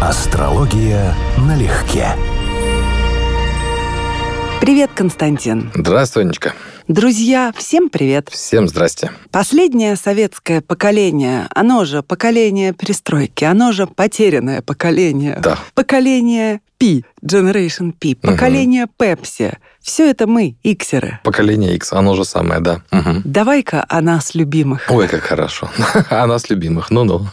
Астрология налегке. Привет, Константин. Здравствуй, Анечка. Друзья, всем привет. Всем здрасте. Последнее советское поколение, оно же поколение перестройки, оно же потерянное поколение. Да. Поколение P, Generation P, поколение Pepsi. Все это мы, иксеры. Поколение X, оно же самое, да. Угу. Давай-ка о нас любимых. Ой, как хорошо. О нас любимых, ну-ну.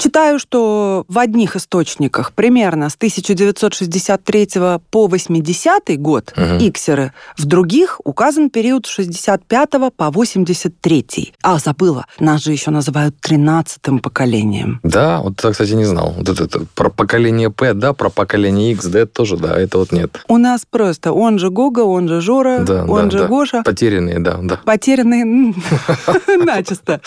Читаю, что в одних источниках примерно с 1963 по 80 год Мгм. иксеры, в других указан период с 65 по 83. А, забыла, нас же еще называют 13 поколением. Да, вот это, кстати, не знал. Вот это, это про поколение П, да, про поколение X, да, это тоже, да, это вот нет. У нас просто он же Гога, он же Жора, Да, он да, же да. Гоша. Потерянные, да, да. Потерянные начисто.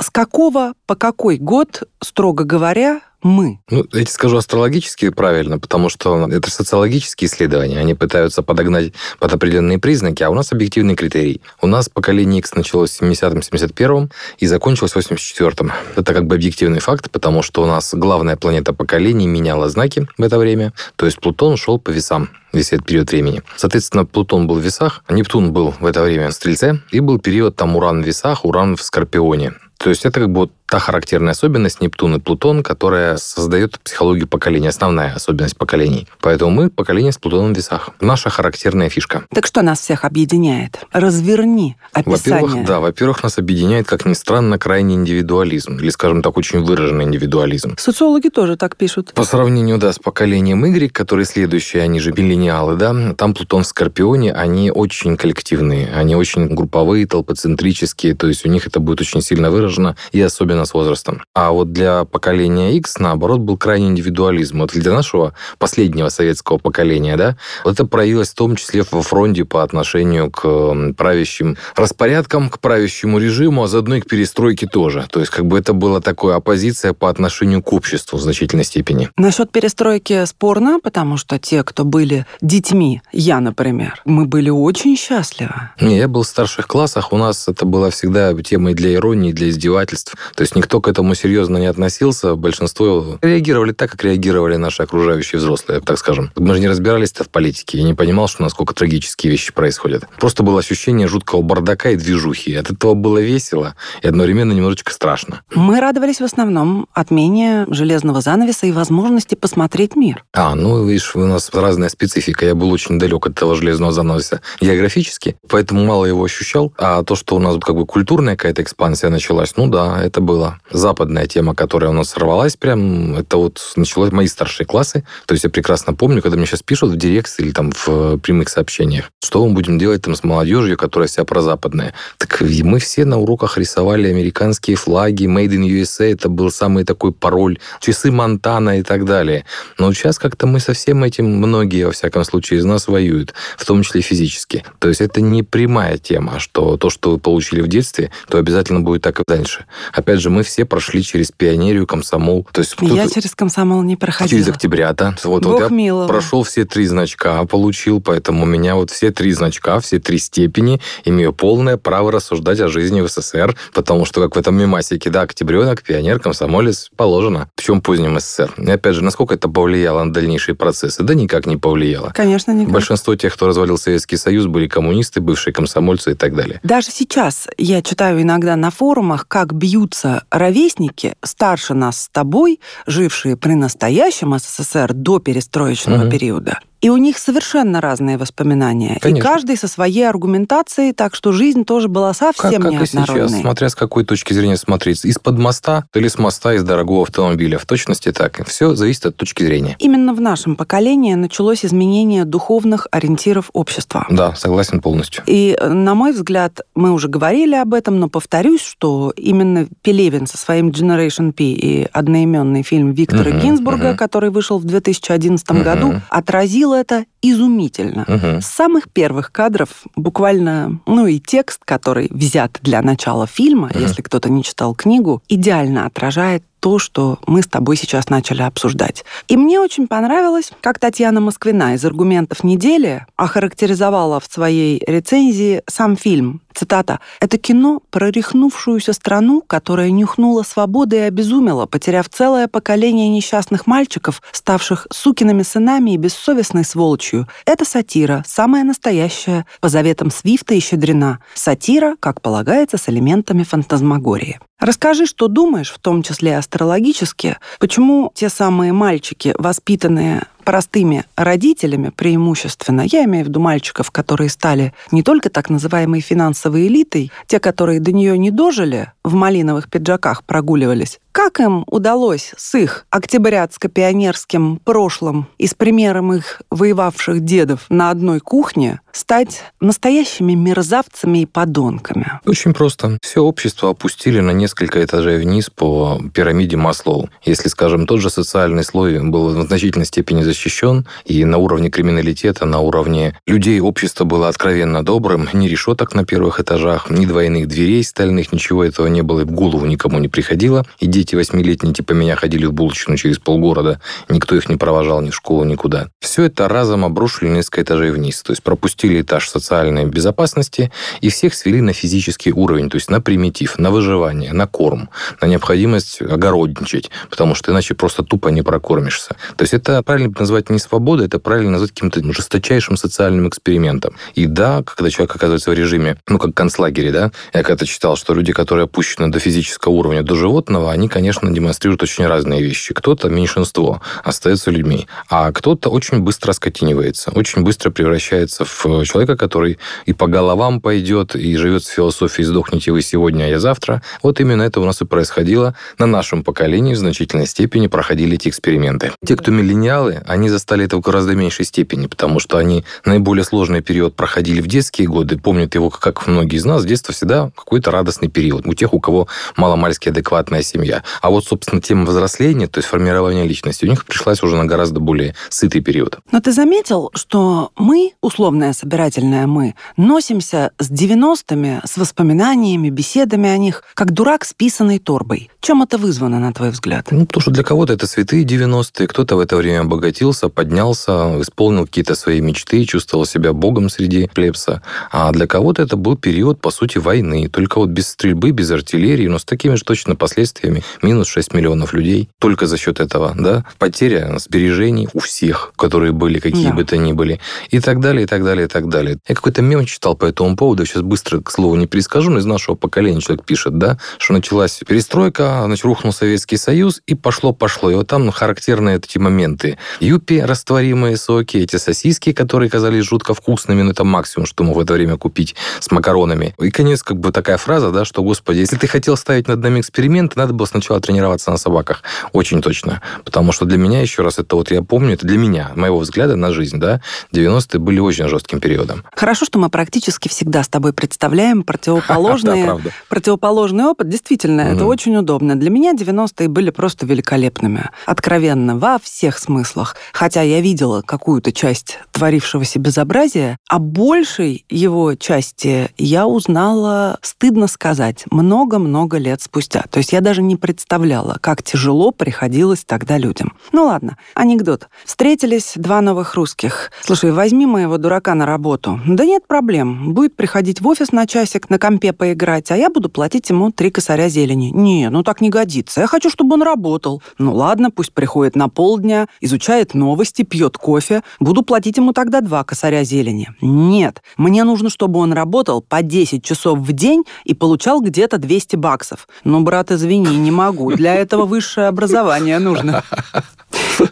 С какого по какой год, строго говоря, мы? Ну, я тебе скажу астрологически правильно, потому что это социологические исследования. Они пытаются подогнать под определенные признаки, а у нас объективный критерий. У нас поколение X началось в 70-71 и закончилось в 84-м. Это как бы объективный факт, потому что у нас главная планета поколений меняла знаки в это время. То есть Плутон шел по весам весь этот период времени. Соответственно, Плутон был в весах, а Нептун был в это время в Стрельце, и был период там Уран в весах, Уран в Скорпионе. То есть это как бы вот та характерная особенность Нептун и Плутон, которая создает психологию поколения, основная особенность поколений. Поэтому мы поколение с Плутоном в весах. Наша характерная фишка. Так что нас всех объединяет? Разверни описание. Во-первых, да, во-первых, нас объединяет, как ни странно, крайний индивидуализм, или, скажем так, очень выраженный индивидуализм. Социологи тоже так пишут. По сравнению, да, с поколением Y, которые следующие, они же миллениалы, да, там Плутон в Скорпионе, они очень коллективные, они очень групповые, толпоцентрические, то есть у них это будет очень сильно выражено, и особенно с возрастом. А вот для поколения X, наоборот, был крайний индивидуализм. Вот для нашего последнего советского поколения, да, вот это проявилось в том числе во фронте по отношению к правящим распорядкам, к правящему режиму, а заодно и к перестройке тоже. То есть как бы это была такая оппозиция по отношению к обществу в значительной степени. Насчет перестройки спорно, потому что те, кто были детьми, я, например, мы были очень счастливы. Не, я был в старших классах, у нас это было всегда темой для иронии, для издевательств. То есть никто к этому серьезно не относился, большинство реагировали так, как реагировали наши окружающие взрослые, так скажем. Мы же не разбирались в политике, я не понимал, что насколько трагические вещи происходят. Просто было ощущение жуткого бардака и движухи. От этого было весело и одновременно немножечко страшно. Мы радовались в основном отмене железного занавеса и возможности посмотреть мир. А, ну, видишь, у нас разная специфика. Я был очень далек от этого железного занавеса географически, поэтому мало его ощущал. А то, что у нас как бы культурная какая-то экспансия началась, ну да, это было. Западная тема, которая у нас сорвалась прям, это вот началось мои старшие классы. То есть я прекрасно помню, когда мне сейчас пишут в директ или там в прямых сообщениях, что мы будем делать там с молодежью, которая вся прозападная. Так мы все на уроках рисовали американские флаги, Made in USA, это был самый такой пароль, часы Монтана и так далее. Но сейчас как-то мы со всем этим, многие, во всяком случае, из нас воюют, в том числе физически. То есть это не прямая тема, что то, что вы получили в детстве, то обязательно будет так и дальше. Опять же, мы все прошли через пионерию, комсомол. То есть Я через комсомол не проходила. через октябрята. Вот, Бог вот я прошел все три значка, получил, поэтому у меня вот все три значка, все три степени, имею полное право рассуждать о жизни в СССР, потому что, как в этом мемасике, да, октябренок, пионер, комсомолец, положено. В чем позднем СССР. И опять же, насколько это повлияло на дальнейшие процессы? Да никак не повлияло. Конечно, никак. Большинство тех, кто развалил Советский Союз, были коммунисты, бывшие комсомольцы и так далее. Даже сейчас я читаю иногда на форумах, как бьются ровесники, старше нас с тобой, жившие при настоящем СССР до перестроечного Мгм. периода. И у них совершенно разные воспоминания. И Конечно. каждый со своей аргументацией, так что жизнь тоже была Как, совсем как и сейчас, неоднородной. смотря с какой точки зрения смотреть. Из-под моста или с моста из дорогого автомобиля. В точности так. Все зависит от точки зрения. Именно в нашем поколении началось изменение духовных ориентиров общества. Да, согласен полностью. И, э, на мой взгляд, мы уже говорили об этом, но повторюсь, что именно Пелевин со своим Generation P и одноименный фильм Виктора Мгм, Гинзбурга, мгм. который вышел в 2011 Мгм. году, отразил это изумительно. Мгм. С самых первых кадров буквально, ну и текст, который взят для начала фильма, Мгм. если кто-то не читал книгу, идеально отражает то, что мы с тобой сейчас начали обсуждать. И мне очень понравилось, как Татьяна Москвина из «Аргументов недели» охарактеризовала в своей рецензии сам фильм. Цитата. «Это кино про рехнувшуюся страну, которая нюхнула свободы и обезумела, потеряв целое поколение несчастных мальчиков, ставших сукиными сынами и бессовестной сволочью. Это сатира, самая настоящая, по заветам Свифта и Щедрина. Сатира, как полагается, с элементами фантазмагории. Расскажи, что думаешь, в том числе астрологически, почему те самые мальчики, воспитанные простыми родителями преимущественно, я имею в виду мальчиков, которые стали не только так называемой финансовой элитой, те, которые до нее не дожили, в малиновых пиджаках прогуливались, как им удалось с их октябрятско-пионерским прошлым и с примером их воевавших дедов на одной кухне стать настоящими мерзавцами и подонками? Очень просто. Все общество опустили на несколько этажей вниз по пирамиде Маслоу. Если, скажем, тот же социальный слой был в значительной степени защищен и на уровне криминалитета, на уровне людей общество было откровенно добрым, ни решеток на первых этажах, ни двойных дверей стальных, ничего этого не было, и в голову никому не приходило. И дети восьмилетние типа меня ходили в булочную через полгорода, никто их не провожал ни в школу, никуда. Все это разом обрушили несколько этажей вниз, то есть пропустили этаж социальной безопасности и всех свели на физический уровень, то есть на примитив, на выживание, на корм, на необходимость огородничать, потому что иначе просто тупо не прокормишься. То есть это правильно назвать не свободой, это правильно назвать каким-то жесточайшим социальным экспериментом. И да, когда человек оказывается в режиме, ну, как концлагере, да, я когда-то читал, что люди, которые опущены до физического уровня, до животного, они, конечно, демонстрируют очень разные вещи. Кто-то, меньшинство, остается людьми, а кто-то очень быстро скотинивается, очень быстро превращается в человека, который и по головам пойдет, и живет с философией «сдохните вы сегодня, а я завтра». Вот именно это у нас и происходило. На нашем поколении в значительной степени проходили эти эксперименты. Те, кто миллениалы, они застали это в гораздо меньшей степени, потому что они наиболее сложный период проходили в детские годы, помнят его, как многие из нас, детство всегда какой-то радостный период у тех, у кого маломальски адекватная семья. А вот, собственно, тема взросления, то есть формирования личности, у них пришлась уже на гораздо более сытый период. Но ты заметил, что мы, условное собирательное мы, носимся с 90-ми, с воспоминаниями, беседами о них, как дурак с писаной торбой. Чем это вызвано, на твой взгляд? Ну, потому что для кого-то это святые 90-е, кто-то в это время обогатился обогатился, поднялся, исполнил какие-то свои мечты, чувствовал себя богом среди плебса. А для кого-то это был период, по сути, войны. Только вот без стрельбы, без артиллерии, но с такими же точно последствиями. Минус 6 миллионов людей. Только за счет этого, да? Потеря сбережений у всех, которые были, какие да. бы то ни были. И так далее, и так далее, и так далее. Я какой-то мем читал по этому поводу. Сейчас быстро, к слову, не перескажу, но из нашего поколения человек пишет, да, что началась перестройка, значит, рухнул Советский Союз, и пошло-пошло. И вот там характерные эти моменты юпи растворимые соки, эти сосиски, которые казались жутко вкусными, но это максимум, что мог в это время купить с макаронами. И, конец, как бы такая фраза, да, что, господи, если ты хотел ставить над нами эксперименты, надо было сначала тренироваться на собаках. Очень точно. Потому что для меня, еще раз, это вот я помню, это для меня, моего взгляда на жизнь, да, 90-е были очень жестким периодом. Хорошо, что мы практически всегда с тобой представляем противоположный, противоположный опыт. Действительно, это очень удобно. Для меня 90-е были просто великолепными. Откровенно, во всех смыслах хотя я видела какую-то часть творившегося безобразия, а большей его части я узнала, стыдно сказать, много-много лет спустя. То есть я даже не представляла, как тяжело приходилось тогда людям. Ну ладно, анекдот. Встретились два новых русских. Слушай, возьми моего дурака на работу. Да нет проблем. Будет приходить в офис на часик, на компе поиграть, а я буду платить ему три косаря зелени. Не, ну так не годится. Я хочу, чтобы он работал. Ну ладно, пусть приходит на полдня, изучает новости, пьет кофе, буду платить ему тогда два косаря зелени. Нет, мне нужно, чтобы он работал по 10 часов в день и получал где-то 200 баксов. Но, брат, извини, не могу. Для этого высшее образование нужно.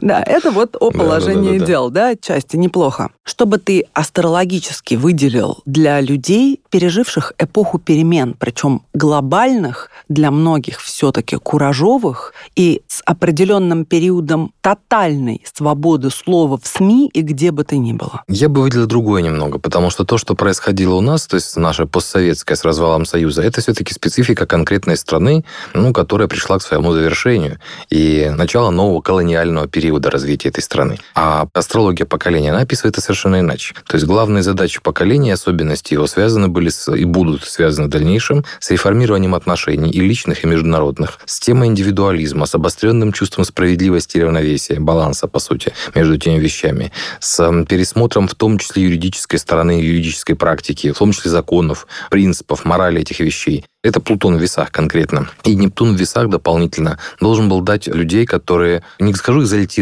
Да, это вот о положении дел, да, отчасти неплохо. Чтобы ты астрологически выделил для людей, переживших эпоху перемен, причем глобальных, для многих все-таки куражовых и с определенным периодом тотальной свободы слова в СМИ и где бы то ни было. Я бы выделил другое немного, потому что то, что происходило у нас, то есть наша постсоветская с развалом Союза, это все-таки специфика конкретной страны, ну, которая пришла к своему завершению. И начало нового колониального периода периода развития этой страны. А астрология поколения, она описывает это совершенно иначе. То есть главные задачи поколения, особенности его связаны были с, и будут связаны в дальнейшем с реформированием отношений и личных, и международных, с темой индивидуализма, с обостренным чувством справедливости и равновесия, баланса, по сути, между теми вещами, с пересмотром в том числе юридической стороны, юридической практики, в том числе законов, принципов, морали этих вещей. Это Плутон в весах конкретно. И Нептун в весах дополнительно должен был дать людей, которые, не скажу экзальтированные,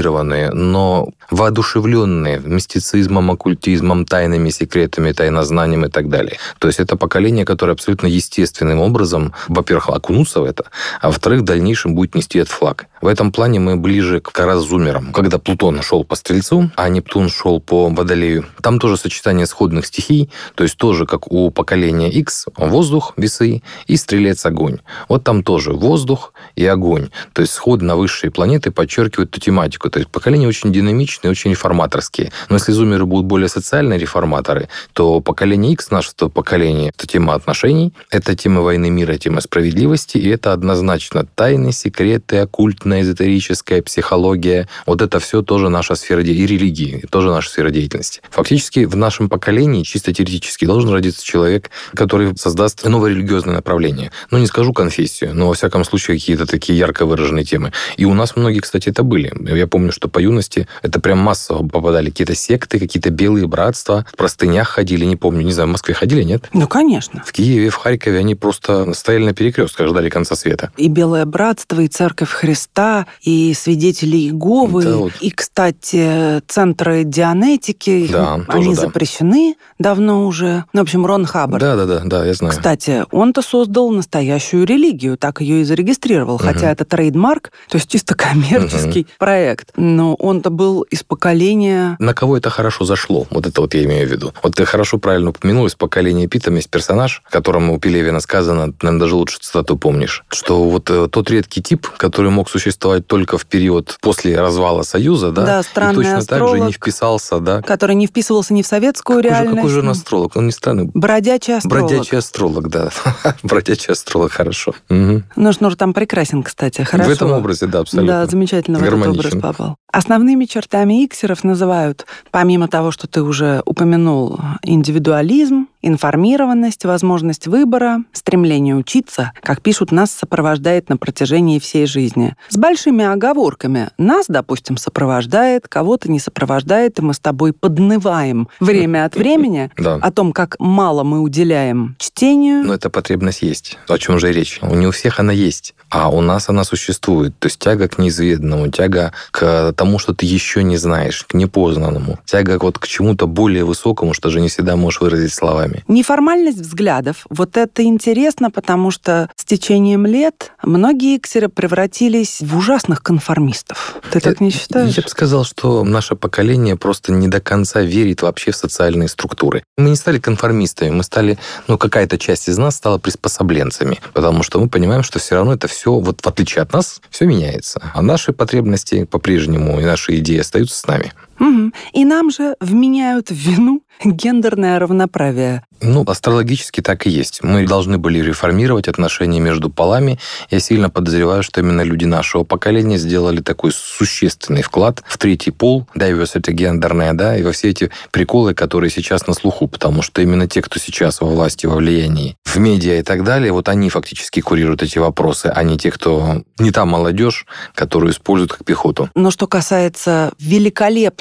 но воодушевленные мистицизмом, оккультизмом, тайными секретами, тайнознанием и так далее. То есть это поколение, которое абсолютно естественным образом, во-первых, окунуться в это, а во-вторых, в дальнейшем будет нести этот флаг. В этом плане мы ближе к разумерам. Когда Плутон шел по Стрельцу, а Нептун шел по Водолею, там тоже сочетание сходных стихий, то есть тоже как у поколения X, воздух, весы, и стрелец огонь. Вот там тоже воздух и огонь. То есть сходы на высшие планеты подчеркивают эту тематику. То есть поколения очень динамичные, очень реформаторские. Но если зумеры будут более социальные реформаторы, то поколение X, наше то поколение, это тема отношений, это тема войны мира, тема справедливости, и это однозначно тайны, секреты, оккультная, эзотерическая психология. Вот это все тоже наша сфера и религии, тоже наша сфера деятельности. Фактически в нашем поколении, чисто теоретически, должен родиться человек, который создаст новое религиозное направление. Ну, не скажу конфессию, но, во всяком случае, какие-то такие ярко выраженные темы. И у нас многие, кстати, это были. Я помню, что по юности это прям массово попадали какие-то секты, какие-то белые братства, в простынях ходили, не помню, не знаю, в Москве ходили, нет? Ну, конечно. В Киеве, в Харькове они просто стояли на перекрестках, ждали конца света. И Белое Братство, и Церковь Христа, и Свидетели Иеговы, да, вот. и, кстати, центры Дианетики, да, они тоже, запрещены да. давно уже. Ну, в общем, Рон Хаббард. Да, да, да, да, я знаю. Кстати, он-то создал создал настоящую религию, так ее и зарегистрировал, угу. хотя это трейдмарк, то есть чисто коммерческий угу. проект. Но он-то был из поколения... На кого это хорошо зашло? Вот это вот я имею в виду. Вот ты хорошо правильно упомянул, из поколения Пита есть персонаж, которому у Пелевина сказано, наверное, даже лучше цитату помнишь, что вот э, тот редкий тип, который мог существовать только в период после развала Союза, да, да странный и точно астролог, так же не вписался, да. Который не вписывался ни в советскую какой реальность. Же, какой же он астролог? Он не странный. Бродячий астролог. Бродячий астролог, да. бродячий астролог, хорошо. Угу. Ну, Шнур там прекрасен, кстати, хорошо. В этом образе, да, абсолютно. Да, замечательно в этот образ попал. Основными чертами иксеров называют, помимо того, что ты уже упомянул, индивидуализм, информированность, возможность выбора, стремление учиться, как пишут, нас сопровождает на протяжении всей жизни. С большими оговорками. Нас, допустим, сопровождает, кого-то не сопровождает, и мы с тобой поднываем время от времени о том, как мало мы уделяем чтению. Но эта потребность есть. О чем же речь? Не у всех она есть, а у нас она существует. То есть тяга к неизведанному, тяга к тому, что ты еще не знаешь, к непознанному, тяга вот к чему-то более высокому, что же не всегда можешь выразить словами вами. Неформальность взглядов. Вот это интересно, потому что с течением лет многие иксеры превратились в ужасных конформистов. Ты так не считаешь? Я бы сказал, что наше поколение просто не до конца верит вообще в социальные структуры. Мы не стали конформистами, мы стали, ну, какая-то часть из нас стала приспособленцами, потому что мы понимаем, что все равно это все, вот в отличие от нас, все меняется. А наши потребности по-прежнему и наши идеи остаются с нами. Угу. И нам же вменяют в вину гендерное равноправие. Ну, астрологически так и есть. Мы должны были реформировать отношения между полами. Я сильно подозреваю, что именно люди нашего поколения сделали такой существенный вклад в третий пол, diversity гендерная, да, и во все эти приколы, которые сейчас на слуху, потому что именно те, кто сейчас во власти, во влиянии, в медиа и так далее, вот они фактически курируют эти вопросы, а не те, кто не та молодежь, которую используют как пехоту. Но что касается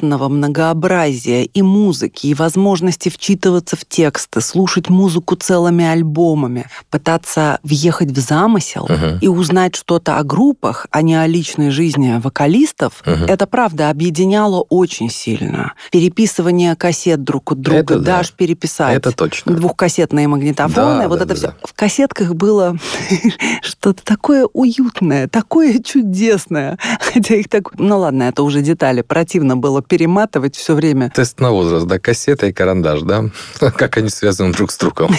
великолепного многообразия и музыки, и возможности вчитываться в тексты, слушать музыку целыми альбомами, пытаться въехать в замысел угу. и узнать что-то о группах, а не о личной жизни вокалистов, угу. это правда объединяло очень сильно. Переписывание кассет друг от друга, это дашь да. переписать. Это точно. Двухкассетные магнитофоны, да, вот да, это да, все. Да. В кассетках было что-то такое уютное, такое чудесное. Хотя их так... Ну ладно, это уже детали. Противно было перематывать все время. Тест на возраст, да, кассета и карандаш, да? Как они связаны друг с другом?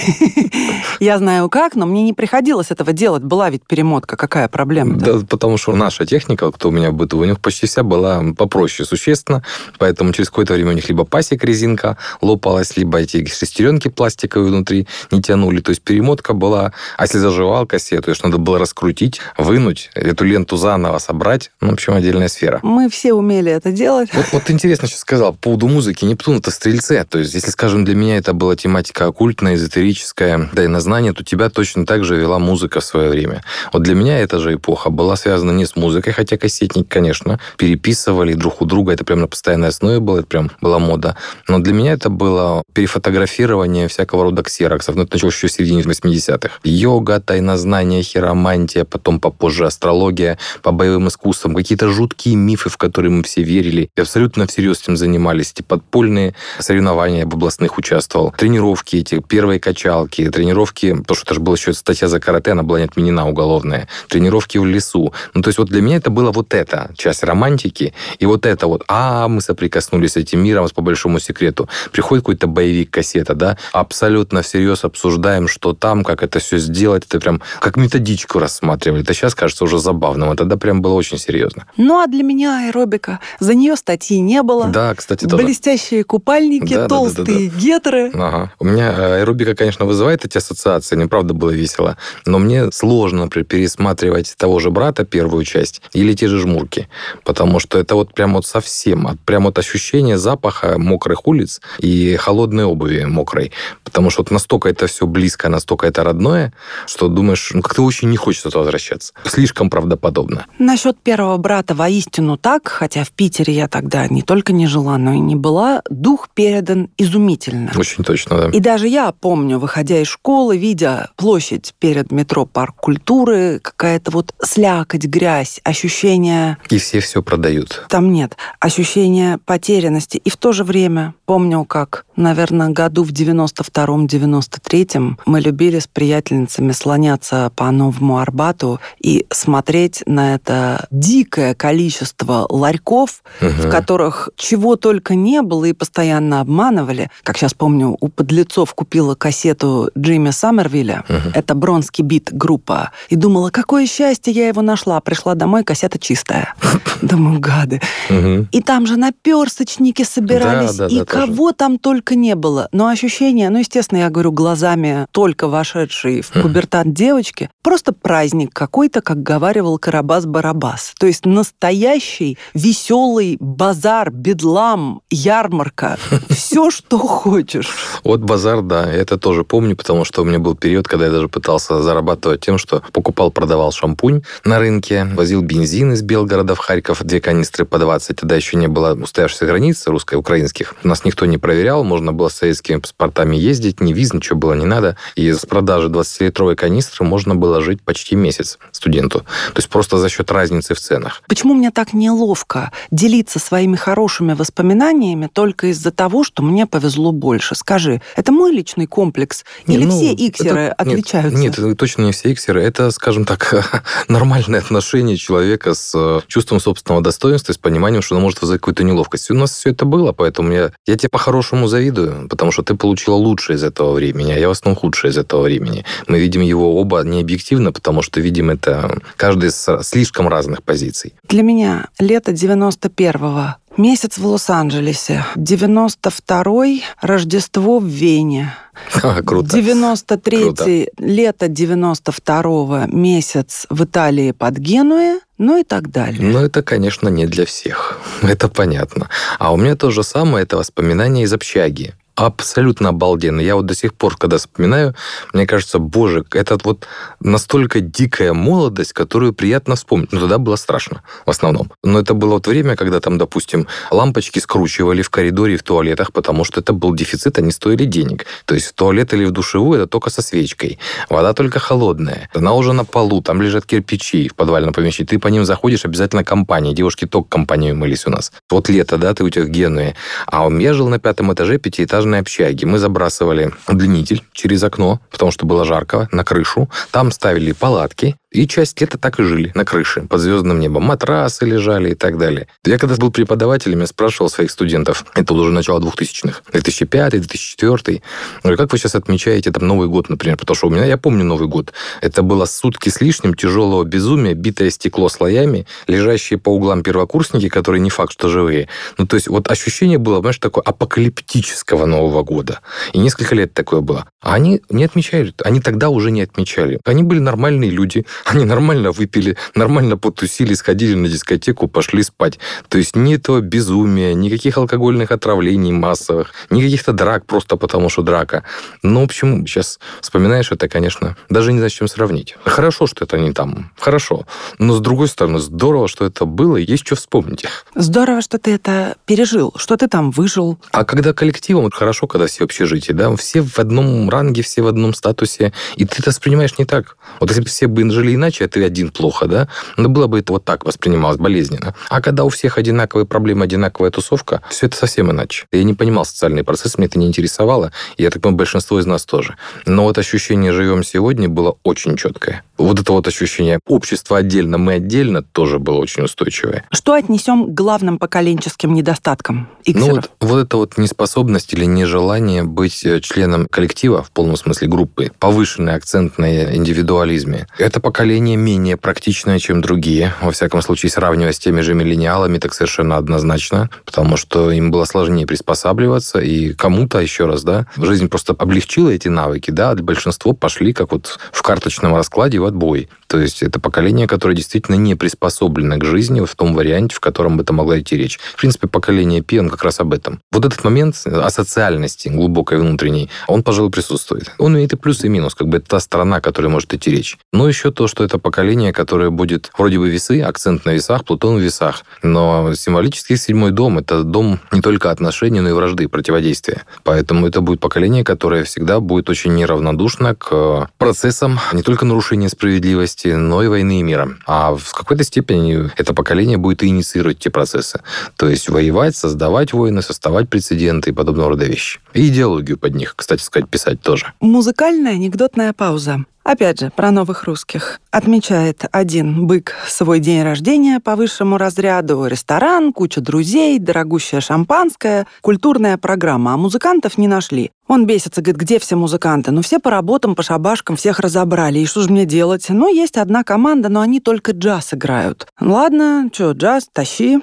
Я знаю как, но мне не приходилось этого делать. Была ведь перемотка, какая проблема? Да, потому что наша техника, кто у меня быту, у них почти вся была попроще существенно, поэтому через какое-то время у них либо пасек резинка лопалась, либо эти шестеренки пластиковые внутри не тянули, то есть перемотка была, а если заживал кассету, ее надо было раскрутить, вынуть, эту ленту заново собрать, ну, в общем, отдельная сфера. Мы все умели это делать. Вот, вот интересно сейчас сказал, по поводу музыки, Нептун это стрельцы, то есть, если, скажем, для меня это была тематика оккультная, эзотерическая, да и на знание, то тебя точно так же вела музыка в свое время. Вот для меня эта же эпоха была связана не с музыкой, хотя кассетник, конечно, переписывали друг у друга, это прям на постоянной основе было, это прям была мода. Но для меня это было перефотографирование всякого рода ксероксов. Ну, это началось еще в середине 80-х. Йога, тайнознание, хиромантия, потом попозже астрология, по боевым искусствам, какие-то жуткие мифы, в которые мы все верили, и абсолютно всерьез этим занимались. Эти подпольные соревнования в областных участвовал, тренировки эти, первые качалки, тренировки, потому что это же была еще статья за карате, она была не отменена уголовная, тренировки в лесу. Ну, то есть вот для меня это было вот эта часть романтики, и вот это вот, а, мы соприкоснулись с этим миром, по большому секрету. Приходит какой-то боевик, кассета, да, абсолютно всерьез обсуждаем, что там, как это все сделать, это прям как методичку рассматривали. Это сейчас кажется уже забавным, а тогда прям было очень серьезно. Ну, а для меня аэробика, за нее статьи не было. Да, кстати, тоже. Блестящие купальники, да, толстые да, да, да. гетры. Ага. У меня аэробика, конечно, вызывает эти ассоциации, мне правда было весело, но мне сложно, например, пересматривать того же брата первую часть или те же жмурки, потому что это вот прям вот совсем, прям вот ощущение запаха мокрых улиц и холодной обуви мокрой, потому что вот настолько это все близко, настолько это родное, что думаешь, ну как-то очень не хочется туда возвращаться. Слишком правдоподобно. Насчет первого брата воистину так, хотя в Питере я тогда не только не жила, но и не была, дух передан изумительно. Очень точно, да. И даже я помню, выходя из школы, видя площадь перед метро Парк культуры, какая-то вот слякоть, грязь, ощущение... И все все продают. Там нет. Ощущение потерянности. И в то же время помню, как, наверное, году в 92-93 мы любили с приятельницами слоняться по Новому Арбату и смотреть на это дикое количество ларьков, угу. в которых чего только не было и постоянно обманывали. Как сейчас помню, у подлецов купила кассету Джимми Саммервилля. Угу. Это Бронский бит группа. И думала, какое счастье, я его нашла. Пришла домой, кассета чистая. Думаю, гады. И там же наперсточники собирались, и кого там только не было. Но ощущение, ну, естественно, я говорю глазами только вошедшей в пубертат девочки, просто праздник какой-то, как говаривал Карабас-Барабас. То есть настоящий веселый базар, бедлам, ярмарка. Все, что хочешь. Вот базар, да, это тоже помню, потому что у меня был период, когда я даже пытался зарабатывать тем, что покупал, продавал шампунь на рынке, возил бензин из Белгорода в Харьков, две канистры по 20. Тогда еще не было устоявшихся границ русско-украинских. Нас никто не проверял, можно было с советскими паспортами ездить, ни виз, ничего было не надо. И с продажи 20-литровой канистры можно было жить почти месяц студенту. То есть просто за счет разницы в ценах. Почему мне так неловко делиться своими хорошими воспоминаниями только из-за того, что мне повезло больше? Скажи, это мой личный комплекс? Нет, или ну, все иксеры это, отличаются? Нет, нет, точно не все иксеры. Это, скажем так, нормальное отношение человека с э, чувством собственного достоинства, с пониманием, что он может вызвать какую-то неловкость. У нас все это было, поэтому я, я тебе по-хорошему завидую, потому что ты получила лучшее из этого времени, а я в основном худшее из этого времени. Мы видим его оба не объективно, потому что видим это каждый с слишком разных позиций. Для меня лето 91-го Месяц в Лос-Анджелесе. 92-й Рождество в Вене. А, круто. 93-й лето 92-го месяц в Италии под Генуей. Ну и так далее. Ну, это, конечно, не для всех. Это понятно. А у меня то же самое, это воспоминания из общаги абсолютно обалденно. Я вот до сих пор, когда вспоминаю, мне кажется, боже, это вот настолько дикая молодость, которую приятно вспомнить. Ну, тогда было страшно в основном. Но это было вот время, когда там, допустим, лампочки скручивали в коридоре и в туалетах, потому что это был дефицит, они стоили денег. То есть в туалет или в душевую это только со свечкой. Вода только холодная. Она уже на полу, там лежат кирпичи в подвальном помещении. Ты по ним заходишь, обязательно компания. Девушки только компанию мылись у нас. Вот лето, да, ты у тебя в Генуе. А я жил на пятом этаже пятиэтажного двухэтажной общаги. Мы забрасывали удлинитель через окно, потому что было жарко, на крышу. Там ставили палатки, И часть лета так и жили на крыше, под звездным небом. Матрасы лежали и так далее. Я когда был преподавателем, я спрашивал своих студентов, это уже начало 2000-х, 2005 2004 говорю, как вы сейчас отмечаете там Новый год, например? Потому что у меня, я помню Новый год. Это было сутки с лишним тяжелого безумия, битое стекло слоями, лежащие по углам первокурсники, которые не факт, что живые. Ну, то есть вот ощущение было, знаешь, такое апокалиптического Нового года. И несколько лет такое было. А они не отмечают. Они тогда уже не отмечали. Они были нормальные люди. Они нормально выпили, нормально потусили, сходили на дискотеку, пошли спать. То есть ни этого безумия, никаких алкогольных отравлений массовых, ни каких-то драк просто потому, что драка. Ну, в общем, сейчас вспоминаешь это, конечно, даже не знаю, с чем сравнить. Хорошо, что это не там. Хорошо. Но, с другой стороны, здорово, что это было, есть что вспомнить. Здорово, что ты это пережил, что ты там выжил. А когда коллективом, хорошо, когда все общежитие, да, все в одном ранге, все в одном статусе, и ты это воспринимаешь не так. Вот если бы все бы жили иначе, ты один плохо, да, но было бы это вот так воспринималось, болезненно. А когда у всех одинаковые проблемы, одинаковая тусовка, все это совсем иначе. Я не понимал социальный процесс, мне это не интересовало, и я так понимаю, большинство из нас тоже. Но вот ощущение «живем сегодня» было очень четкое. Вот это вот ощущение общества отдельно, мы отдельно тоже было очень устойчивое. Что отнесем к главным поколенческим недостаткам иксеров? Ну вот, вот это вот неспособность или нежелание быть э, членом коллектива, в полном смысле группы, повышенный акцент на индивидуализме. Это поколение менее практичное, чем другие. Во всяком случае, сравнивая с теми же миллениалами, так совершенно однозначно, потому что им было сложнее приспосабливаться, и кому-то, еще раз, да, жизнь просто облегчила эти навыки, да, а большинство пошли, как вот в карточном раскладе, в отбой. То есть это поколение, которое действительно не приспособлено к жизни в том варианте, в котором это могла идти речь. В принципе, поколение Пи, он как раз об этом. Вот этот момент асоциальности глубокой внутренней, он, пожалуй, присутствует. Он имеет и плюс, и минус, как бы это та сторона, о которой может идти речь. Но еще то, что это поколение, которое будет вроде бы весы, акцент на весах, Плутон в весах. Но символический седьмой дом – это дом не только отношений, но и вражды, противодействия. Поэтому это будет поколение, которое всегда будет очень неравнодушно к процессам не только нарушения справедливости, но и войны и мира. А в какой-то степени это поколение будет инициировать те процессы. То есть воевать, создавать войны, создавать прецеденты и подобного рода вещи. И идеологию под них, кстати сказать, писать тоже. Музыкальная анекдотная пауза. Опять же, про новых русских. Отмечает один бык свой день рождения по высшему разряду, ресторан, куча друзей, дорогущее шампанское, культурная программа, а музыкантов не нашли. Он бесится, говорит, где все музыканты? Ну, все по работам, по шабашкам, всех разобрали. И что же мне делать? Ну, есть одна команда, но они только джаз играют. Ладно, что, джаз, тащи.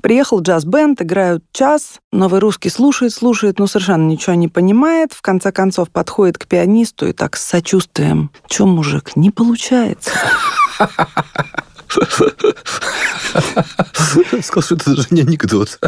Приехал джаз-бенд, играют час. Новый русский слушает, слушает, но совершенно ничего не понимает. В конце концов подходит к пианисту и так с сочувствием. Че, мужик, не получается. Сказал, что это даже не анекдот.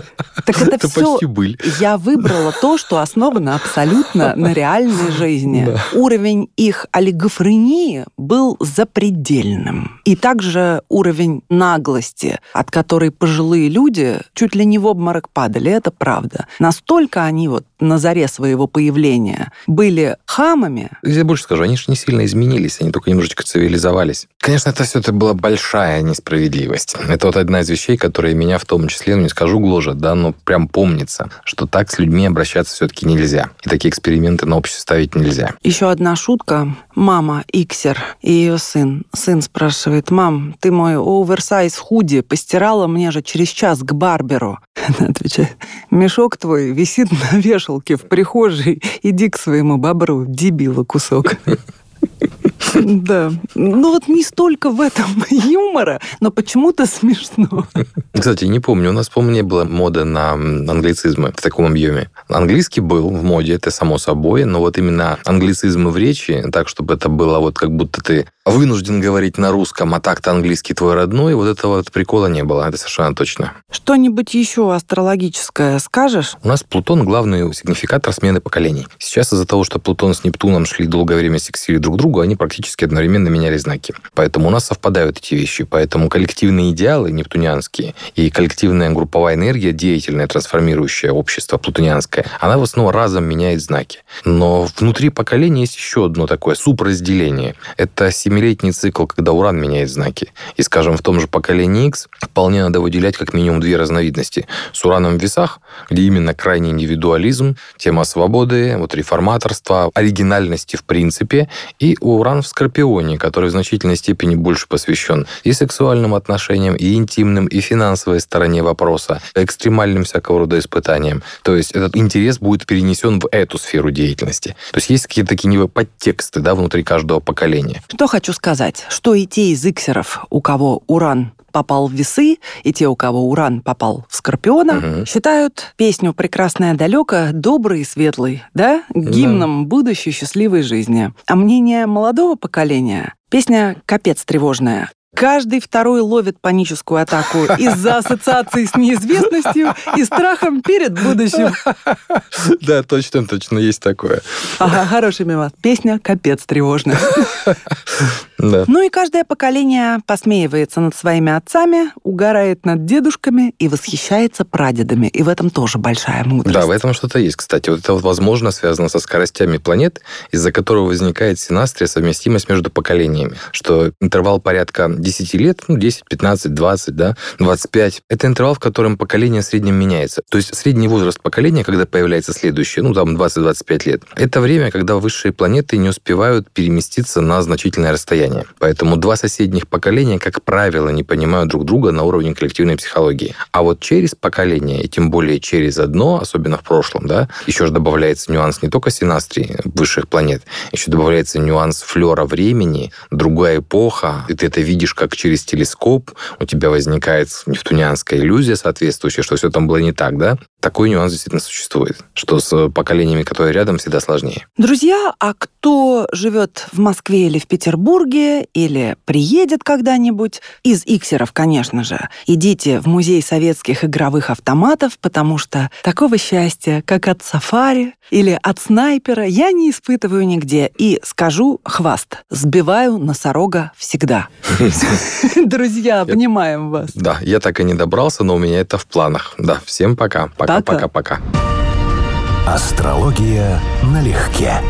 Так это, это все... почти быль. Я выбрала то, что основано абсолютно на реальной жизни. Да. Уровень их олигофрении был запредельным. И также уровень наглости, от которой пожилые люди чуть ли не в обморок падали, это правда. Настолько они вот на заре своего появления были хамами. Я больше скажу, они же не сильно изменились, они только немножечко цивилизовались. Конечно, это все это была большая несправедливость. Это вот одна из вещей, которые меня в том числе, ну не скажу гложет, да, но прям помнится, что так с людьми обращаться все-таки нельзя. И такие эксперименты на обществе ставить нельзя. Еще одна шутка. Мама Иксер и ее сын. Сын спрашивает, мам, ты мой оверсайз худи постирала мне же через час к барберу. Она отвечает, мешок твой висит на вешалке в прихожей, иди к своему бобру, дебила кусок. Да. Ну вот не столько в этом юмора, но почему-то смешно. Кстати, не помню, у нас, помню, не было моды на англицизмы в таком объеме. Английский был в моде, это само собой, но вот именно англицизмы в речи, так, чтобы это было вот как будто ты вынужден говорить на русском, а так-то английский твой родной, вот этого вот прикола не было, это совершенно точно. Что-нибудь еще астрологическое скажешь? У нас Плутон главный сигнификатор смены поколений. Сейчас из-за того, что Плутон с Нептуном шли долгое время сексили друг другу, они практически одновременно меняли знаки. Поэтому у нас совпадают эти вещи. Поэтому коллективные идеалы нептунианские и коллективная групповая энергия, деятельная, трансформирующая общество плутонианское, она в основном разом меняет знаки. Но внутри поколения есть еще одно такое субразделение. Это семилетний цикл, когда Уран меняет знаки. И, скажем, в том же поколении X вполне надо выделять как минимум две разновидности. С Ураном в весах, где именно крайний индивидуализм, тема свободы, вот реформаторства, оригинальности в принципе, и Уран в Скорпионе, который в значительной степени больше посвящен и сексуальным отношениям, и интимным, и финансовой стороне вопроса, экстремальным всякого рода испытаниям. То есть этот интерес будет перенесен в эту сферу деятельности. То есть есть какие-то такие подтексты да, внутри каждого поколения. Что хочу сказать, что и те из иксеров, у кого уран попал в весы, и те, у кого уран попал в скорпиона, угу. считают песню «Прекрасная далеко» доброй и светлой, да, гимном да. будущей счастливой жизни. А мнение молодого поколения Песня «Капец тревожная». Каждый второй ловит паническую атаку из-за ассоциации с неизвестностью и страхом перед будущим. Да, точно, точно, есть такое. Ага, хороший мимо. Песня «Капец тревожная». Да. Ну и каждое поколение посмеивается над своими отцами, угорает над дедушками и восхищается прадедами. И в этом тоже большая мудрость. Да, в этом что-то есть, кстати. Вот это, вот, возможно, связано со скоростями планет, из-за которого возникает синастрия, совместимость между поколениями. Что интервал порядка 10 лет, ну, 10, 15, 20, да, 25, это интервал, в котором поколение в среднем меняется. То есть средний возраст поколения, когда появляется следующее, ну, там, 20-25 лет, это время, когда высшие планеты не успевают переместиться на значительное расстояние. Поэтому два соседних поколения, как правило, не понимают друг друга на уровне коллективной психологии. А вот через поколение, и тем более через одно, особенно в прошлом, да, еще же добавляется нюанс не только синастрии высших планет, еще добавляется нюанс флера времени, другая эпоха, и ты это видишь как через телескоп у тебя возникает нефтунианская иллюзия соответствующая, что все там было не так, да? Такой нюанс действительно существует, что с поколениями, которые рядом, всегда сложнее. Друзья, а кто живет в Москве или в Петербурге, или приедет когда-нибудь, из иксеров, конечно же, идите в музей советских игровых автоматов, потому что такого счастья, как от сафари или от снайпера, я не испытываю нигде. И скажу хваст, сбиваю носорога всегда. Друзья, обнимаем вас. Да, я так и не добрался, но у меня это в планах. Да, всем пока. Пока-пока-пока. Астрология налегке.